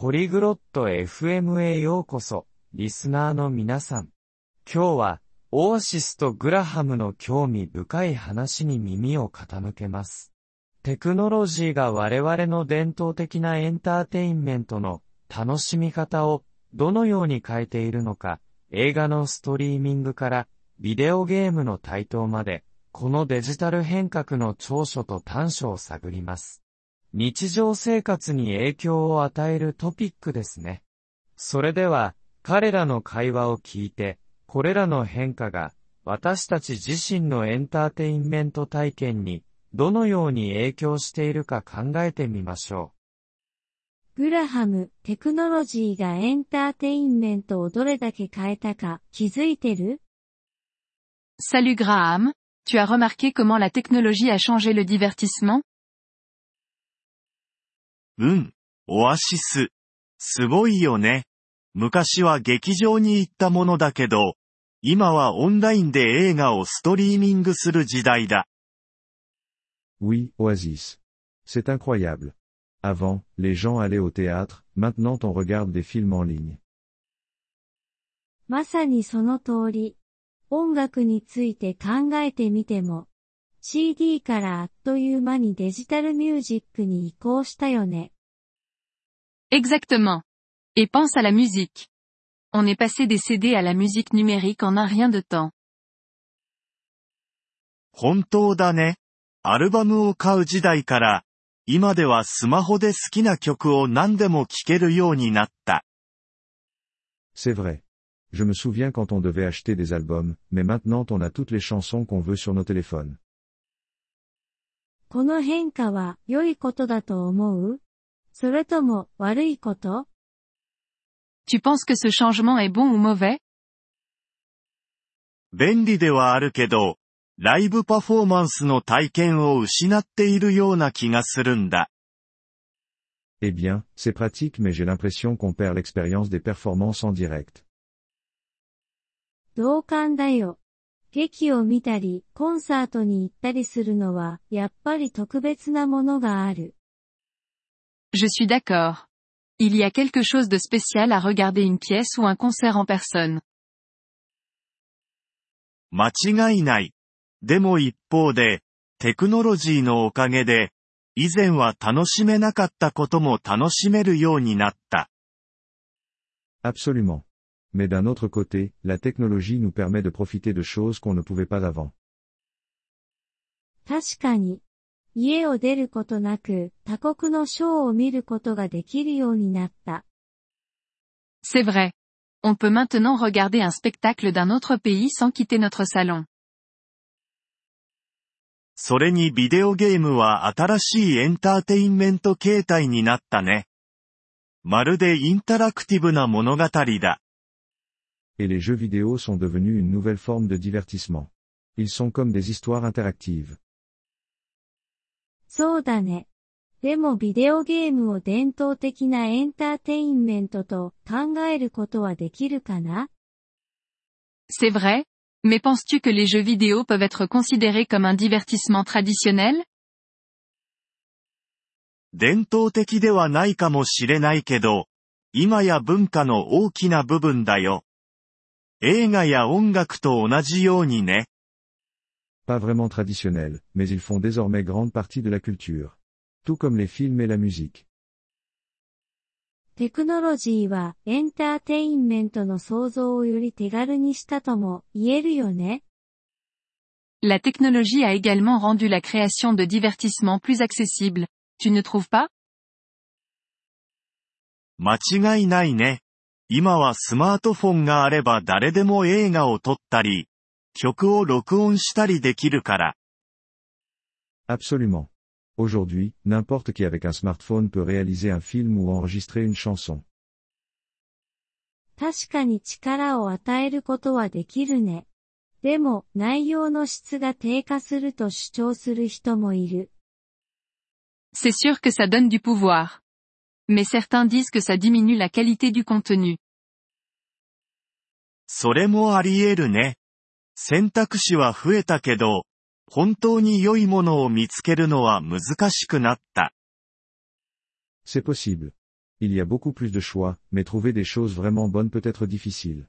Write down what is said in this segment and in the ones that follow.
ポリグロット FM へようこそ、リスナーの皆さん。今日は、オアシスとグラハムの興味深い話に耳を傾けます。テクノロジーが我々の伝統的なエンターテインメントの楽しみ方をどのように変えているのか、映画のストリーミングからビデオゲームの台頭まで、このデジタル変革の長所と短所を探ります。日常生活に影響を与えるトピックですね。それでは、彼らの会話を聞いて、これらの変化が、私たち自身のエンターテインメント体験に、どのように影響しているか考えてみましょう。グラハム、テクノロジーがエンターテインメントをどれだけ変えたか気づいてる Salut Graham, tu as remarqué comment la technologie a changé le divertissement うん、オアシス。すごいよね。昔は劇場に行ったものだけど、今はオンラインで映画をストリーミングする時代だ。Oui, Oasis. C'est incroyable. Avant, les gens allaient au théâtre, maintenant on regarde des films en ligne. まさにその通り。音楽について考えてみても、Exactement. Et pense à la musique. On est passé des CD à la musique numérique en un rien de temps. C'est vrai. Je me souviens quand on devait acheter des albums, mais maintenant on a toutes les chansons qu'on veut sur nos téléphones. この変化は良いことだと思うそれとも悪いこと Tu penses que ce changement est bon ou mauvais? 便利ではあるけど、ライブパフォーマンスの体験を失っているような気がするんだ。Eh bien, c'est pratique mais j'ai l'impression qu'on perd l'expérience des performances en direct. 同感だよ。劇を見たり、コンサートに行ったりするのは、やっぱり特別なものがある。Je suis d'accord. Il y a quelque chose de spécial à regarder une pièce ou un concert en personne. 間違いない。でも一方で、テクノロジーのおかげで、以前は楽しめなかったことも楽しめるようになった。Absolument. Mais d'un autre côté, la technologie nous permet de profiter de choses qu'on ne pouvait pas avant. C'est vrai. On peut maintenant regarder un spectacle d'un autre pays sans quitter notre salon et les jeux vidéo sont devenus une nouvelle forme de divertissement. Ils sont comme des histoires interactives. C'est vrai, mais penses-tu que les jeux vidéo peuvent être considérés comme un divertissement traditionnel pas vraiment traditionnels, mais ils font désormais grande partie de la culture. Tout comme les films et la musique. La technologie a également rendu la création de divertissement plus accessible, tu ne trouves pas? 今はスマートフォンがあれば誰でも映画を撮ったり、曲を録音したりできるから。Absolument. Aujourd'hui, n'importe qui avec un smartphone peut réaliser un film ou enregistrer une chanson. 確かに力を与えることはできるね。でも、内容の質が低下すると主張する人もいる。C'est sûr que ça donne du pouvoir. mais certains disent que ça diminue la qualité du contenu. C'est possible. Il y a beaucoup plus de choix, mais trouver des choses vraiment bonnes peut être difficile.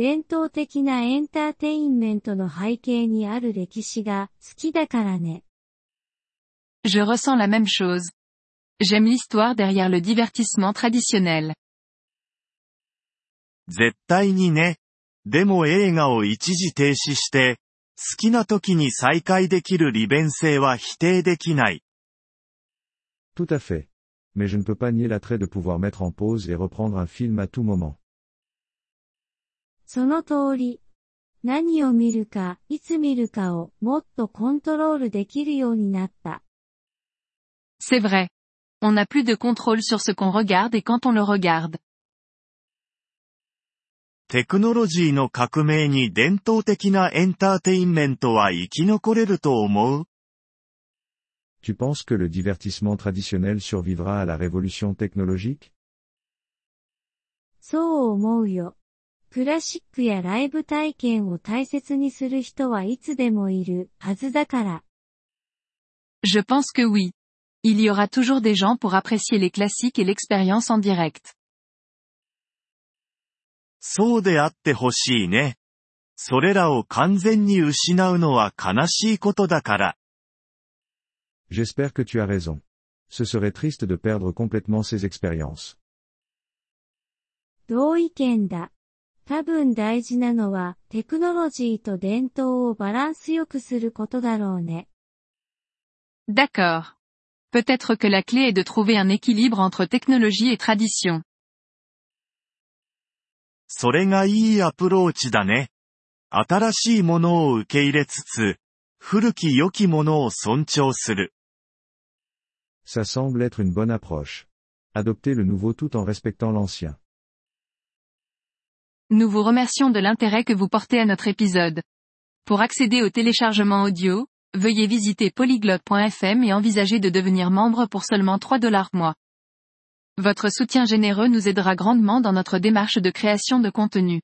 Je ressens la même chose. J'aime l'histoire derrière le divertissement traditionnel. Tout à fait. Mais je ne peux pas nier l'attrait de pouvoir mettre en pause et reprendre un film à tout moment. その通り。何を見るか、いつ見るかをもっとコントロールできるようになった。C'est vrai. On n'a plus de contrôle sur ce qu'on regarde et quand on le regarde. テクノロジーの革命に伝統的なエンターテインメントは生き残れると思う Tu penses que le divertissement traditionnel survivra à la révolution technologique? そう思うよ。クラシックやライブ体験を大切にする人はいつでもいるはずだから。Je pense que oui. Il y aura toujours des gens pour apprécier les classiques et l'expérience en direct. そうであってほしいね。それらを完全に失うのは悲しいことだから。J'espère que tu as raison. Ce serait triste de perdre complètement ces expériences. 同意見だ。D'accord. peut Peut-être que la clé est de trouver un équilibre entre technologie et tradition. Ça semble être une bonne approche. Adopter le nouveau tout en respectant l'ancien. Nous vous remercions de l'intérêt que vous portez à notre épisode. Pour accéder au téléchargement audio, veuillez visiter polyglot.fm et envisager de devenir membre pour seulement 3 dollars mois. Votre soutien généreux nous aidera grandement dans notre démarche de création de contenu.